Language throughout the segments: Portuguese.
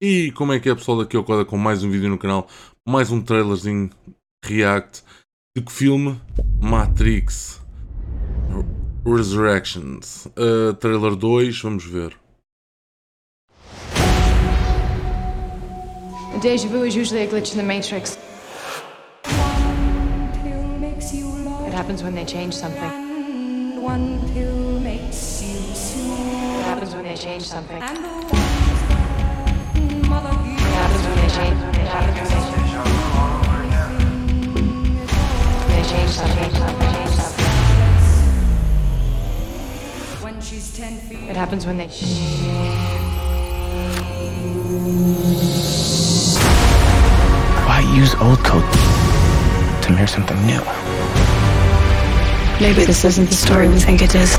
E como é que é pessoal daqui ao Coda com mais um vídeo no canal, mais um trailerzinho react de que filme? Matrix Resurrections uh, Trailer 2, vamos ver A deja vu is usually a glitch in the matrix. It happens when they change something. One pill makes you It happens when they change something. It happens when they change. They change something. They change something. when she's ten feet. It happens when they. Why use old code to mirror something new? Maybe this isn't the story we think it is.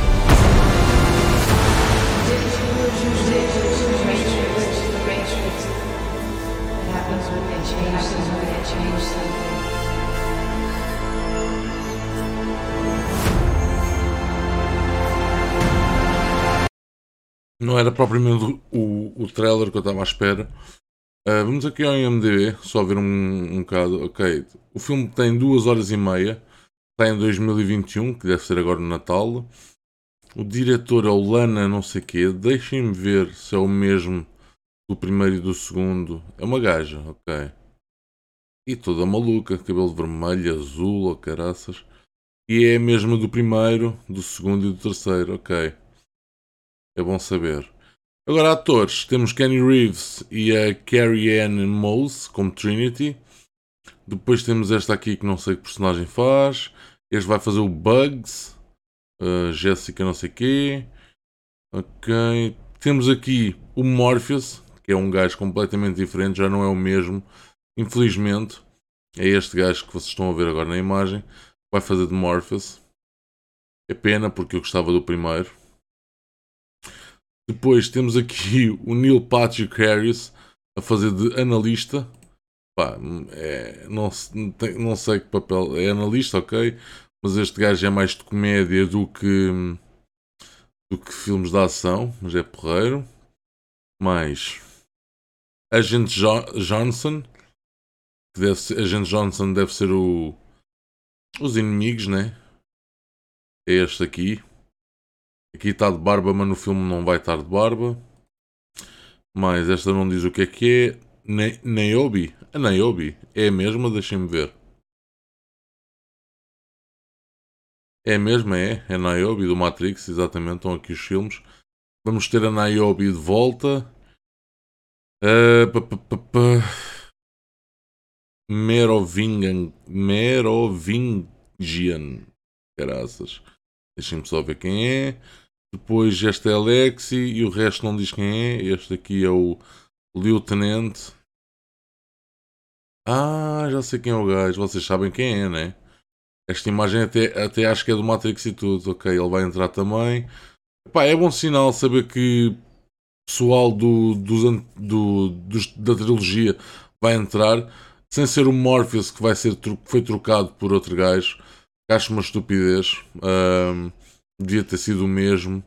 Não era propriamente o, o trailer que eu estava à espera. Uh, Vamos aqui ao IMDB, só ver um, um bocado. Ok, o filme tem 2 horas e meia Está em 2021, que deve ser agora no Natal. O diretor é o Lana não sei quê. Deixem-me ver se é o mesmo do primeiro e do segundo. É uma gaja, ok. E toda maluca, cabelo vermelho, azul, ou caraças. E é a mesma do primeiro, do segundo e do terceiro, ok É bom saber Agora, atores, temos Kenny Reeves e a Carrie Ann Moss como Trinity. Depois temos esta aqui que não sei que personagem faz. Este vai fazer o Bugs. Uh, Jéssica não sei quê. Ok. Temos aqui o Morpheus, que é um gajo completamente diferente, já não é o mesmo. Infelizmente, é este gajo que vocês estão a ver agora na imagem. Vai fazer de Morpheus. É pena porque eu gostava do primeiro. Depois temos aqui o Neil Patrick Harris a fazer de analista. Pá, é, não, não sei que papel. É analista, ok. Mas este gajo é mais de comédia do que, do que filmes de ação. Mas é porreiro. Mais Agente Jo- Johnson. Que deve ser, Agente Johnson deve ser o, os inimigos, né? É este aqui. Aqui está de barba, mas no filme não vai estar de barba. Mas esta não diz o que é que é. Ne Niobe? A Niobe é a mesma? Deixem-me ver. É a mesma, é. É a Niobe do Matrix, exatamente. Estão aqui os filmes. Vamos ter a Niobe de volta. Pa. Merovingan. Merovingian. Caraças. Deixem-me só ver quem é. Depois este é Alexi e o resto não diz quem é. Este aqui é o Lieutenant. Ah, já sei quem é o gajo. Vocês sabem quem é, né? Esta imagem até, até acho que é do Matrix e tudo. Ok, ele vai entrar também. Epá, é bom sinal saber que pessoal do, an- do, dos- da trilogia vai entrar. Sem ser o Morpheus que vai ser que foi trocado por outro gajo. Acho uma estupidez. Devia ter sido o mesmo.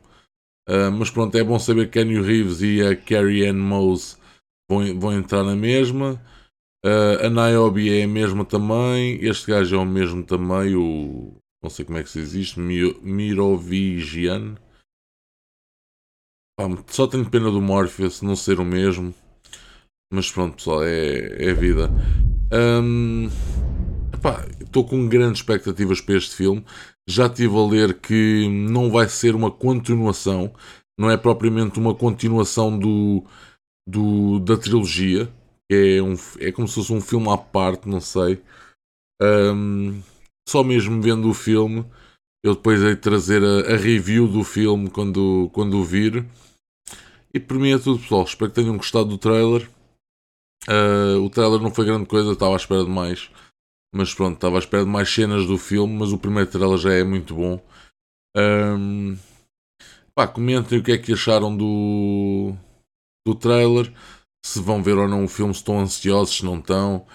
Ah, mas pronto, é bom saber que Kenny Reeves e a Carrie Ann Moss vão, vão entrar na mesma. Ah, a Niobe é a mesma também. Este gajo é o mesmo também. O, não sei como é que se. Mi- Mirovigian. Só tenho pena do Morpheus não ser o mesmo. Mas pronto, pessoal, é, é vida. Ahm, epá, Estou com grandes expectativas para este filme. Já estive a ler que não vai ser uma continuação, não é propriamente uma continuação do, do- da trilogia. É, um, é como se fosse um filme à parte, não sei. Ahm, só mesmo vendo o filme, eu depois hei de trazer a, a review do filme quando, quando o vir. E por mim é tudo, pessoal. Espero que tenham gostado do trailer. Ah, o trailer não foi grande coisa, estava à espera de mais. Mas pronto, estava à espera de mais cenas do filme, mas o primeiro trailer já é muito bom. Ahm, pá, comentem o que é que acharam do, do trailer. Se vão ver ou não o filme, se estão ansiosos, se não estão.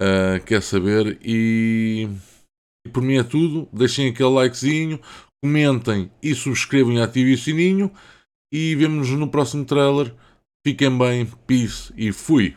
Ah, quer saber. E, e por mim é tudo. Deixem aquele likezinho, comentem e subscrevam e ativem o sininho. E vemo-nos no próximo trailer. Fiquem bem, peace e fui.